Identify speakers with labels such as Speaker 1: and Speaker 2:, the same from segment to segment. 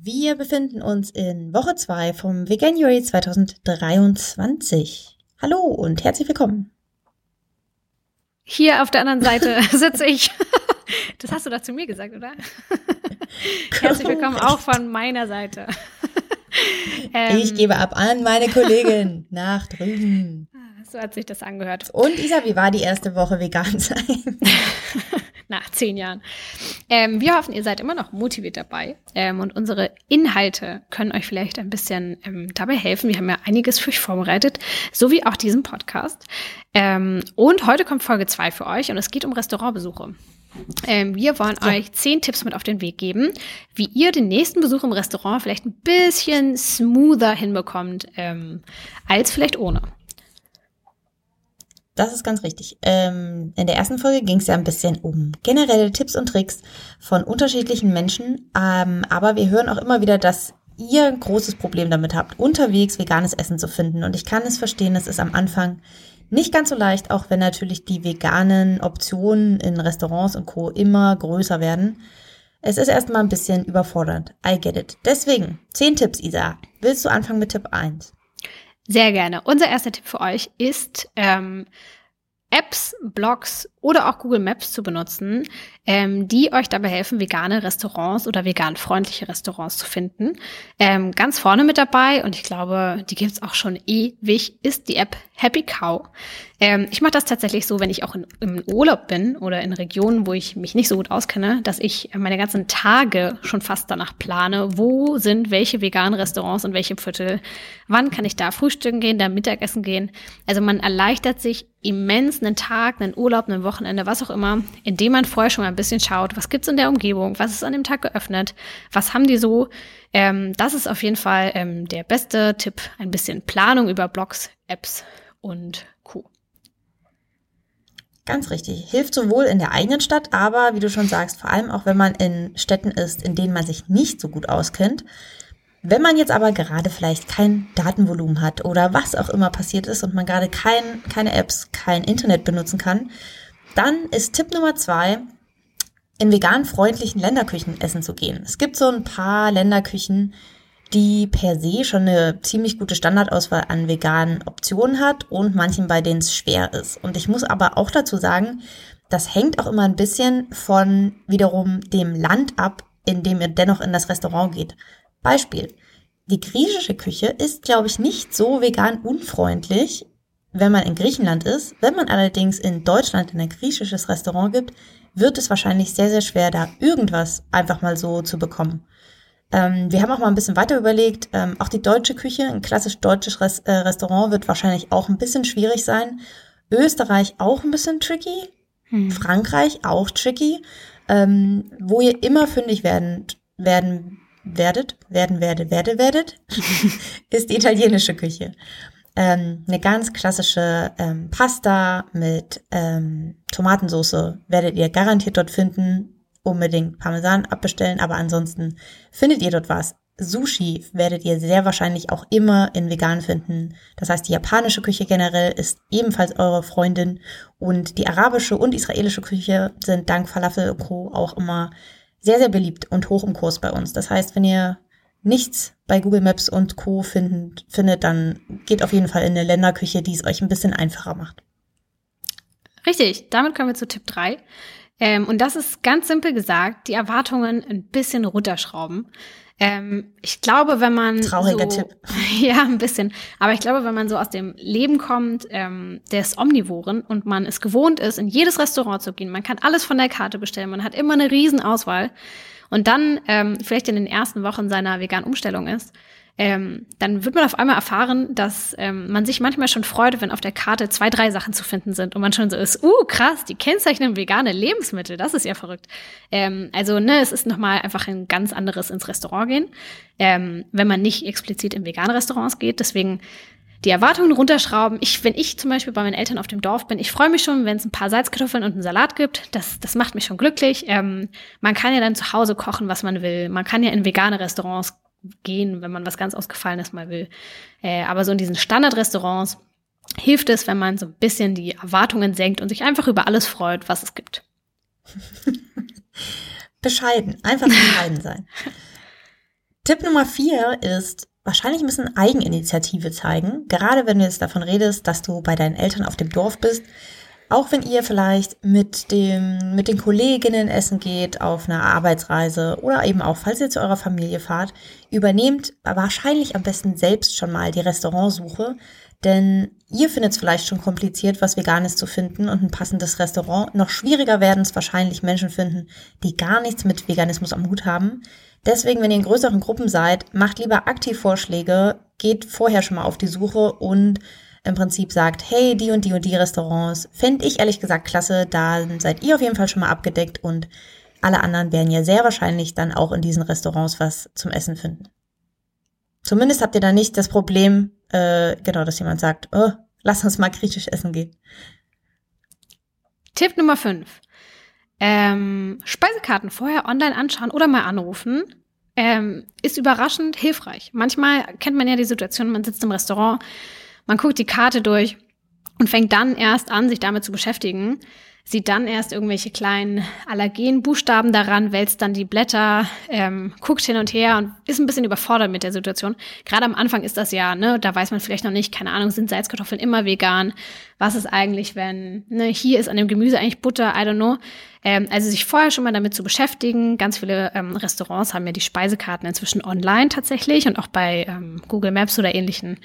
Speaker 1: Wir befinden uns in Woche 2 vom Veganuary 2023. Hallo und herzlich willkommen.
Speaker 2: Hier auf der anderen Seite sitze ich. Das hast du doch zu mir gesagt, oder? herzlich willkommen auch von meiner Seite.
Speaker 1: Ähm, ich gebe ab an meine Kollegin nach drüben.
Speaker 2: So hat sich das angehört.
Speaker 1: Und Isa, wie war die erste Woche vegan sein?
Speaker 2: Nach zehn Jahren. Ähm, wir hoffen, ihr seid immer noch motiviert dabei ähm, und unsere Inhalte können euch vielleicht ein bisschen ähm, dabei helfen. Wir haben ja einiges für euch vorbereitet, so wie auch diesen Podcast. Ähm, und heute kommt Folge zwei für euch und es geht um Restaurantbesuche. Ähm, wir wollen ja. euch zehn Tipps mit auf den Weg geben, wie ihr den nächsten Besuch im Restaurant vielleicht ein bisschen smoother hinbekommt, ähm, als vielleicht ohne.
Speaker 1: Das ist ganz richtig. Ähm, in der ersten Folge ging es ja ein bisschen um generelle Tipps und Tricks von unterschiedlichen Menschen. Ähm, aber wir hören auch immer wieder, dass ihr ein großes Problem damit habt, unterwegs veganes Essen zu finden. Und ich kann es verstehen, es ist am Anfang nicht ganz so leicht, auch wenn natürlich die veganen Optionen in Restaurants und Co. immer größer werden. Es ist erstmal ein bisschen überfordernd. I get it. Deswegen, 10 Tipps, Isa. Willst du anfangen mit Tipp 1?
Speaker 2: Sehr gerne. Unser erster Tipp für euch ist, ähm, Apps, Blogs oder auch Google Maps zu benutzen, ähm, die euch dabei helfen, vegane Restaurants oder vegan-freundliche Restaurants zu finden. Ähm, ganz vorne mit dabei, und ich glaube, die gibt's auch schon ewig, ist die App Happy Cow. Ähm, ich mache das tatsächlich so, wenn ich auch in, im Urlaub bin oder in Regionen, wo ich mich nicht so gut auskenne, dass ich meine ganzen Tage schon fast danach plane, wo sind welche veganen Restaurants und welche Viertel, wann kann ich da frühstücken gehen, da Mittagessen gehen. Also man erleichtert sich immens einen Tag, einen Urlaub, ein Wochenende, was auch immer, indem man vorher schon mal bisschen schaut, was gibt's in der Umgebung, was ist an dem Tag geöffnet, was haben die so. Ähm, das ist auf jeden Fall ähm, der beste Tipp, ein bisschen Planung über Blogs, Apps und Co.
Speaker 1: Ganz richtig. Hilft sowohl in der eigenen Stadt, aber wie du schon sagst, vor allem auch wenn man in Städten ist, in denen man sich nicht so gut auskennt. Wenn man jetzt aber gerade vielleicht kein Datenvolumen hat oder was auch immer passiert ist und man gerade kein, keine Apps, kein Internet benutzen kann, dann ist Tipp Nummer zwei, in vegan freundlichen Länderküchen essen zu gehen. Es gibt so ein paar Länderküchen, die per se schon eine ziemlich gute Standardauswahl an veganen Optionen hat und manchen, bei denen es schwer ist. Und ich muss aber auch dazu sagen, das hängt auch immer ein bisschen von wiederum dem Land ab, in dem ihr dennoch in das Restaurant geht. Beispiel. Die griechische Küche ist, glaube ich, nicht so vegan unfreundlich, wenn man in Griechenland ist. Wenn man allerdings in Deutschland in ein griechisches Restaurant gibt, wird es wahrscheinlich sehr, sehr schwer, da irgendwas einfach mal so zu bekommen. Ähm, wir haben auch mal ein bisschen weiter überlegt, ähm, auch die deutsche Küche, ein klassisch deutsches Res äh, Restaurant wird wahrscheinlich auch ein bisschen schwierig sein. Österreich auch ein bisschen tricky. Hm. Frankreich auch tricky. Ähm, wo ihr immer fündig werden, werden werdet, werden, werde, werde, werdet, ist die italienische Küche. Ähm, eine ganz klassische ähm, Pasta mit ähm, Tomatensauce werdet ihr garantiert dort finden unbedingt Parmesan abbestellen, aber ansonsten findet ihr dort was. Sushi werdet ihr sehr wahrscheinlich auch immer in vegan finden. Das heißt, die japanische Küche generell ist ebenfalls eure Freundin und die arabische und israelische Küche sind dank Falafel und Co. auch immer sehr, sehr beliebt und hoch im Kurs bei uns. Das heißt, wenn ihr nichts bei Google Maps und Co. Findet, findet, dann geht auf jeden Fall in eine Länderküche, die es euch ein bisschen einfacher macht.
Speaker 2: Richtig, damit kommen wir zu Tipp 3. Ähm, und das ist ganz simpel gesagt, die Erwartungen ein bisschen runterschrauben. Ähm, ich glaube, wenn man
Speaker 1: trauriger
Speaker 2: so,
Speaker 1: Tipp,
Speaker 2: ja ein bisschen, aber ich glaube, wenn man so aus dem Leben kommt ähm, des Omnivoren und man es gewohnt ist, in jedes Restaurant zu gehen, man kann alles von der Karte bestellen, man hat immer eine Riesenauswahl und dann ähm, vielleicht in den ersten Wochen seiner veganen Umstellung ist, ähm, dann wird man auf einmal erfahren, dass ähm, man sich manchmal schon freut, wenn auf der Karte zwei, drei Sachen zu finden sind und man schon so ist, uh, krass, die kennzeichnen vegane Lebensmittel, das ist ja verrückt. Ähm, also, ne, es ist nochmal einfach ein ganz anderes ins Restaurant gehen, ähm, wenn man nicht explizit in vegane Restaurants geht. Deswegen die Erwartungen runterschrauben. Ich, wenn ich zum Beispiel bei meinen Eltern auf dem Dorf bin, ich freue mich schon, wenn es ein paar Salzkartoffeln und einen Salat gibt. Das, das macht mich schon glücklich. Ähm, man kann ja dann zu Hause kochen, was man will. Man kann ja in vegane Restaurants gehen, wenn man was ganz Ausgefallenes mal will. Äh, aber so in diesen Standardrestaurants hilft es, wenn man so ein bisschen die Erwartungen senkt und sich einfach über alles freut, was es gibt.
Speaker 1: bescheiden, einfach bescheiden sein. Tipp Nummer vier ist wahrscheinlich ein bisschen Eigeninitiative zeigen. Gerade wenn du jetzt davon redest, dass du bei deinen Eltern auf dem Dorf bist. Auch wenn ihr vielleicht mit dem, mit den Kolleginnen essen geht auf einer Arbeitsreise oder eben auch, falls ihr zu eurer Familie fahrt, übernehmt wahrscheinlich am besten selbst schon mal die Restaurantsuche, denn ihr findet es vielleicht schon kompliziert, was Veganes zu finden und ein passendes Restaurant. Noch schwieriger werden es wahrscheinlich Menschen finden, die gar nichts mit Veganismus am Hut haben. Deswegen, wenn ihr in größeren Gruppen seid, macht lieber aktiv Vorschläge, geht vorher schon mal auf die Suche und im Prinzip sagt, hey, die und die und die Restaurants, fände ich ehrlich gesagt klasse, da seid ihr auf jeden Fall schon mal abgedeckt und alle anderen werden ja sehr wahrscheinlich dann auch in diesen Restaurants was zum Essen finden. Zumindest habt ihr da nicht das Problem, äh, genau, dass jemand sagt, oh, lass uns mal griechisch essen gehen.
Speaker 2: Tipp Nummer 5. Ähm, Speisekarten vorher online anschauen oder mal anrufen. Ähm, ist überraschend hilfreich. Manchmal kennt man ja die Situation, man sitzt im Restaurant, man guckt die Karte durch und fängt dann erst an, sich damit zu beschäftigen sieht dann erst irgendwelche kleinen Allergenbuchstaben daran, wälzt dann die Blätter, ähm, guckt hin und her und ist ein bisschen überfordert mit der Situation. Gerade am Anfang ist das ja, ne, da weiß man vielleicht noch nicht, keine Ahnung, sind Salzkartoffeln immer vegan? Was ist eigentlich, wenn, ne, hier ist an dem Gemüse eigentlich Butter, I don't know. Ähm, also sich vorher schon mal damit zu beschäftigen. Ganz viele ähm, Restaurants haben ja die Speisekarten inzwischen online tatsächlich und auch bei ähm, Google Maps oder ähnlichen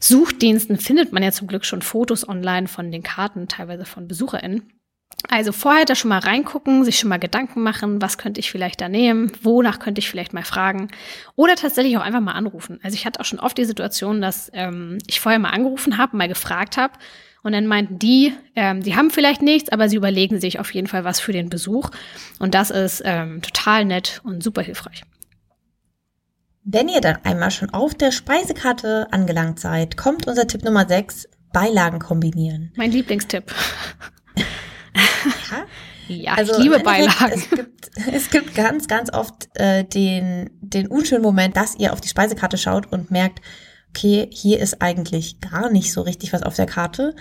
Speaker 2: Suchdiensten findet man ja zum Glück schon Fotos online von den Karten, teilweise von BesucherInnen. Also vorher da schon mal reingucken, sich schon mal Gedanken machen, was könnte ich vielleicht da nehmen, wonach könnte ich vielleicht mal fragen oder tatsächlich auch einfach mal anrufen. Also ich hatte auch schon oft die Situation, dass ähm, ich vorher mal angerufen habe, mal gefragt habe und dann meinten die, ähm, die haben vielleicht nichts, aber sie überlegen sich auf jeden Fall was für den Besuch und das ist ähm, total nett und super hilfreich.
Speaker 1: Wenn ihr dann einmal schon auf der Speisekarte angelangt seid, kommt unser Tipp Nummer 6, Beilagen kombinieren.
Speaker 2: Mein Lieblingstipp. Ja, ja also ich liebe Beilagen.
Speaker 1: Es gibt, es gibt ganz, ganz oft äh, den, den unschönen Moment, dass ihr auf die Speisekarte schaut und merkt, okay, hier ist eigentlich gar nicht so richtig was auf der Karte.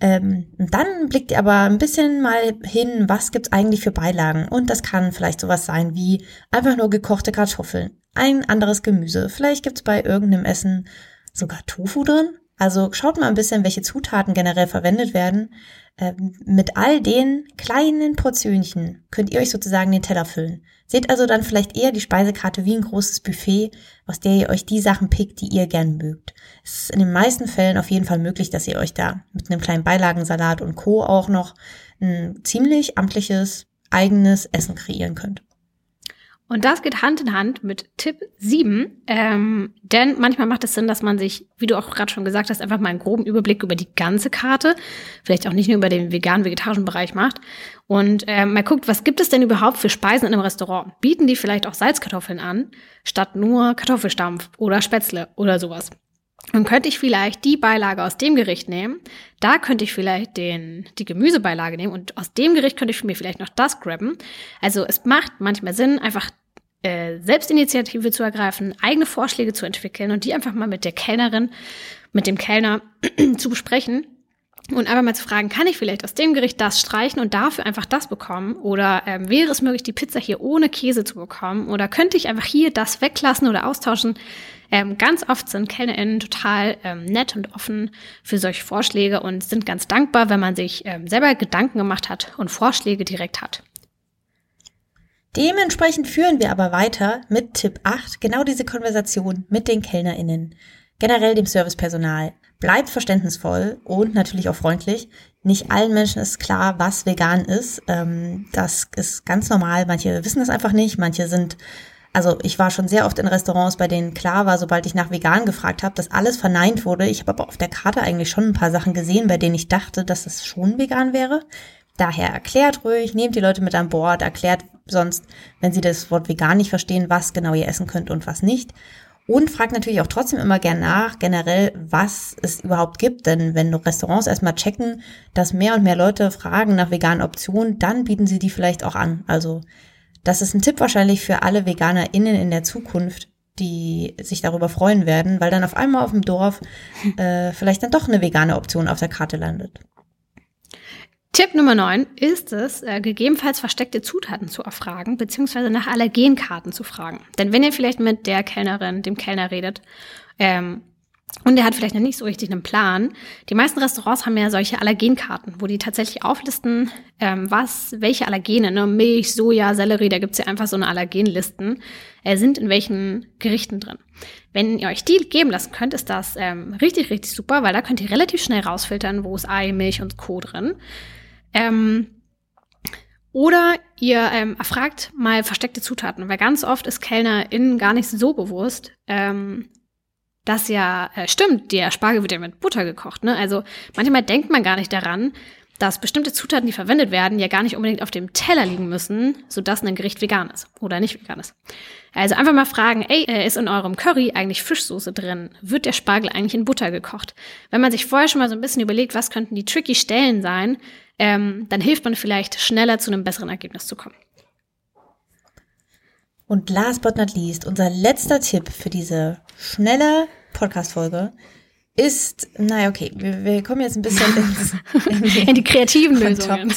Speaker 1: Ähm, dann blickt ihr aber ein bisschen mal hin, was gibt's eigentlich für Beilagen. Und das kann vielleicht sowas sein wie einfach nur gekochte Kartoffeln, ein anderes Gemüse. Vielleicht gibt's bei irgendeinem Essen sogar Tofu drin. Also schaut mal ein bisschen, welche Zutaten generell verwendet werden. Ähm, mit all den kleinen Portionchen könnt ihr euch sozusagen den Teller füllen. Seht also dann vielleicht eher die Speisekarte wie ein großes Buffet, aus der ihr euch die Sachen pickt, die ihr gern mögt. Es ist in den meisten Fällen auf jeden Fall möglich, dass ihr euch da mit einem kleinen Beilagensalat und Co. auch noch ein ziemlich amtliches eigenes Essen kreieren könnt.
Speaker 2: Und das geht Hand in Hand mit Tipp 7, ähm, denn manchmal macht es Sinn, dass man sich, wie du auch gerade schon gesagt hast, einfach mal einen groben Überblick über die ganze Karte, vielleicht auch nicht nur über den vegan-vegetarischen Bereich macht und äh, mal guckt, was gibt es denn überhaupt für Speisen in einem Restaurant? Bieten die vielleicht auch Salzkartoffeln an, statt nur Kartoffelstampf oder Spätzle oder sowas? Dann könnte ich vielleicht die Beilage aus dem Gericht nehmen. Da könnte ich vielleicht den, die Gemüsebeilage nehmen und aus dem Gericht könnte ich mir vielleicht noch das grabben. Also es macht manchmal Sinn, einfach äh, Selbstinitiative zu ergreifen, eigene Vorschläge zu entwickeln und die einfach mal mit der Kellnerin, mit dem Kellner zu besprechen und einfach mal zu fragen, kann ich vielleicht aus dem Gericht das streichen und dafür einfach das bekommen? Oder ähm, wäre es möglich, die Pizza hier ohne Käse zu bekommen? Oder könnte ich einfach hier das weglassen oder austauschen? Ähm, ganz oft sind KellnerInnen total ähm, nett und offen für solche Vorschläge und sind ganz dankbar, wenn man sich ähm, selber Gedanken gemacht hat und Vorschläge direkt hat.
Speaker 1: Dementsprechend führen wir aber weiter mit Tipp 8, genau diese Konversation mit den KellnerInnen, generell dem Servicepersonal. Bleibt verständnisvoll und natürlich auch freundlich. Nicht allen Menschen ist klar, was vegan ist. Ähm, das ist ganz normal. Manche wissen das einfach nicht. Manche sind, also ich war schon sehr oft in Restaurants, bei denen klar war, sobald ich nach vegan gefragt habe, dass alles verneint wurde. Ich habe aber auf der Karte eigentlich schon ein paar Sachen gesehen, bei denen ich dachte, dass es schon vegan wäre. Daher erklärt ruhig, nehmt die Leute mit an Bord, erklärt sonst, wenn sie das Wort vegan nicht verstehen, was genau ihr essen könnt und was nicht. Und fragt natürlich auch trotzdem immer gern nach, generell, was es überhaupt gibt. Denn wenn Restaurants erstmal checken, dass mehr und mehr Leute fragen nach veganen Optionen, dann bieten sie die vielleicht auch an. Also das ist ein Tipp wahrscheinlich für alle VeganerInnen in der Zukunft, die sich darüber freuen werden, weil dann auf einmal auf dem Dorf äh, vielleicht dann doch eine vegane Option auf der Karte landet.
Speaker 2: Tipp Nummer 9 ist es, äh, gegebenenfalls versteckte Zutaten zu erfragen, beziehungsweise nach Allergenkarten zu fragen. Denn wenn ihr vielleicht mit der Kellnerin, dem Kellner redet, ähm, und der hat vielleicht noch nicht so richtig einen Plan. Die meisten Restaurants haben ja solche Allergenkarten, wo die tatsächlich auflisten, ähm, was, welche Allergene, ne, Milch, Soja, Sellerie, da gibt's ja einfach so eine Allergenlisten, äh, sind in welchen Gerichten drin. Wenn ihr euch die geben lassen könnt, ist das ähm, richtig, richtig super, weil da könnt ihr relativ schnell rausfiltern, wo ist Ei, Milch und Co. drin. Ähm, oder ihr ähm, erfragt mal versteckte Zutaten, weil ganz oft ist KellnerInnen gar nicht so bewusst, ähm, dass ja äh, stimmt, der Spargel wird ja mit Butter gekocht. Ne? Also manchmal denkt man gar nicht daran, dass bestimmte Zutaten, die verwendet werden, ja gar nicht unbedingt auf dem Teller liegen müssen, sodass ein Gericht vegan ist oder nicht vegan ist. Also einfach mal fragen, ey, äh, ist in eurem Curry eigentlich Fischsoße drin? Wird der Spargel eigentlich in Butter gekocht? Wenn man sich vorher schon mal so ein bisschen überlegt, was könnten die tricky Stellen sein, ähm, dann hilft man vielleicht schneller zu einem besseren Ergebnis zu kommen.
Speaker 1: Und last but not least, unser letzter Tipp für diese schnelle Podcast-Folge ist, naja, okay, wir, wir kommen jetzt ein bisschen ins,
Speaker 2: in, die, in die kreativen Lösungen.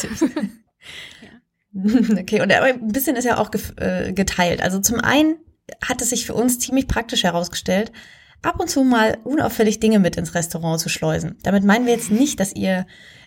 Speaker 1: okay, und ein bisschen ist ja auch äh, geteilt. Also zum einen hat es sich für uns ziemlich praktisch herausgestellt, ab und zu mal unauffällig Dinge mit ins Restaurant zu schleusen. Damit meinen wir jetzt nicht, dass ihr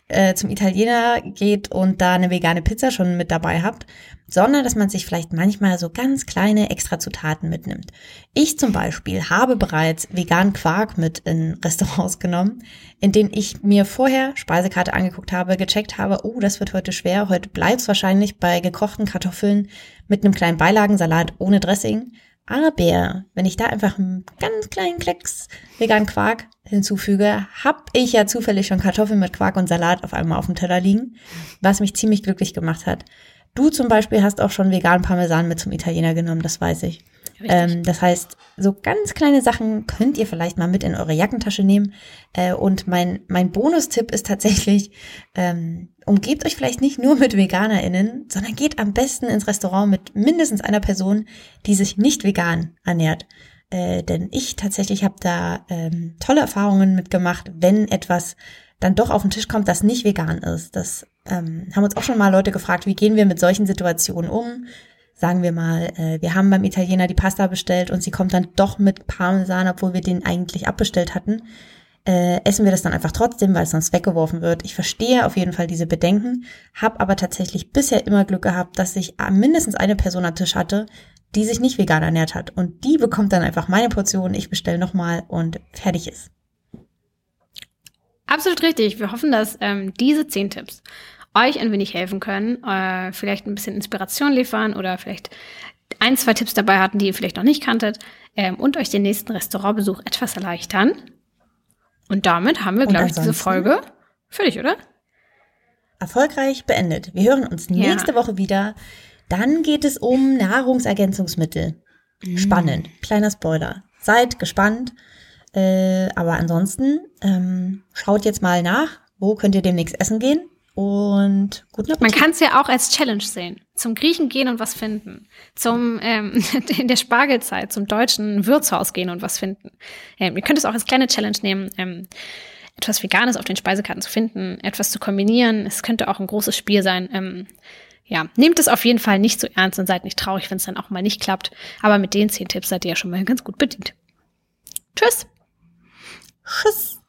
Speaker 1: äh, zum Italiener geht und da eine vegane Pizza schon mit dabei habt, sondern dass man sich vielleicht manchmal so ganz kleine Extrazutaten mitnimmt. Ich zum Beispiel habe bereits veganen Quark mit in Restaurants genommen, in denen ich mir vorher Speisekarte angeguckt habe, gecheckt habe, oh, das wird heute schwer, heute bleibt's wahrscheinlich bei gekochten Kartoffeln mit einem kleinen Beilagensalat ohne Dressing. Aber wenn ich da einfach einen ganz kleinen Klecks veganen Quark hinzufüge, habe ich ja zufällig schon Kartoffeln mit Quark und Salat auf einmal auf dem Teller liegen, was mich ziemlich glücklich gemacht hat. Du zum Beispiel hast auch schon veganen Parmesan mit zum Italiener genommen, das weiß ich. Ähm, das heißt, so ganz kleine Sachen könnt ihr vielleicht mal mit in eure Jackentasche nehmen. Äh, und mein, mein Bonustipp ist tatsächlich, ähm, umgebt euch vielleicht nicht nur mit VeganerInnen, sondern geht am besten ins Restaurant mit mindestens einer Person, die sich nicht vegan ernährt. Äh, denn ich tatsächlich habe da ähm, tolle Erfahrungen mitgemacht, wenn etwas dann doch auf den Tisch kommt, das nicht vegan ist. Das ähm, haben uns auch schon mal Leute gefragt, wie gehen wir mit solchen Situationen um? Sagen wir mal, äh, wir haben beim Italiener die Pasta bestellt und sie kommt dann doch mit Parmesan, obwohl wir den eigentlich abbestellt hatten. Äh, essen wir das dann einfach trotzdem, weil es sonst weggeworfen wird. Ich verstehe auf jeden Fall diese Bedenken, habe aber tatsächlich bisher immer Glück gehabt, dass ich mindestens eine Person am Tisch hatte, die sich nicht vegan ernährt hat. Und die bekommt dann einfach meine Portion, ich bestelle nochmal und fertig ist.
Speaker 2: Absolut richtig. Wir hoffen, dass ähm, diese zehn Tipps euch ein wenig helfen können, äh, vielleicht ein bisschen Inspiration liefern oder vielleicht ein, zwei Tipps dabei hatten, die ihr vielleicht noch nicht kanntet ähm, und euch den nächsten Restaurantbesuch etwas erleichtern. Und damit haben wir, glaube ich, diese Folge fertig, oder?
Speaker 1: Erfolgreich beendet. Wir hören uns nächste ja. Woche wieder. Dann geht es um Nahrungsergänzungsmittel. Mm. Spannend. Kleiner Spoiler. Seid gespannt. Äh, aber ansonsten ähm, schaut jetzt mal nach, wo könnt ihr demnächst essen gehen und guten Appetit.
Speaker 2: Man kann es ja auch als Challenge sehen. Zum Griechen gehen und was finden. Zum ähm, in der Spargelzeit zum deutschen Wirtshaus gehen und was finden. Ähm, ihr könnt es auch als kleine Challenge nehmen. Ähm, etwas Veganes auf den Speisekarten zu finden, etwas zu kombinieren. Es könnte auch ein großes Spiel sein. Ähm, ja, nehmt es auf jeden Fall nicht so ernst und seid nicht traurig, wenn es dann auch mal nicht klappt. Aber mit den zehn Tipps seid ihr ja schon mal ganz gut bedient. Tschüss.
Speaker 1: Tschüss.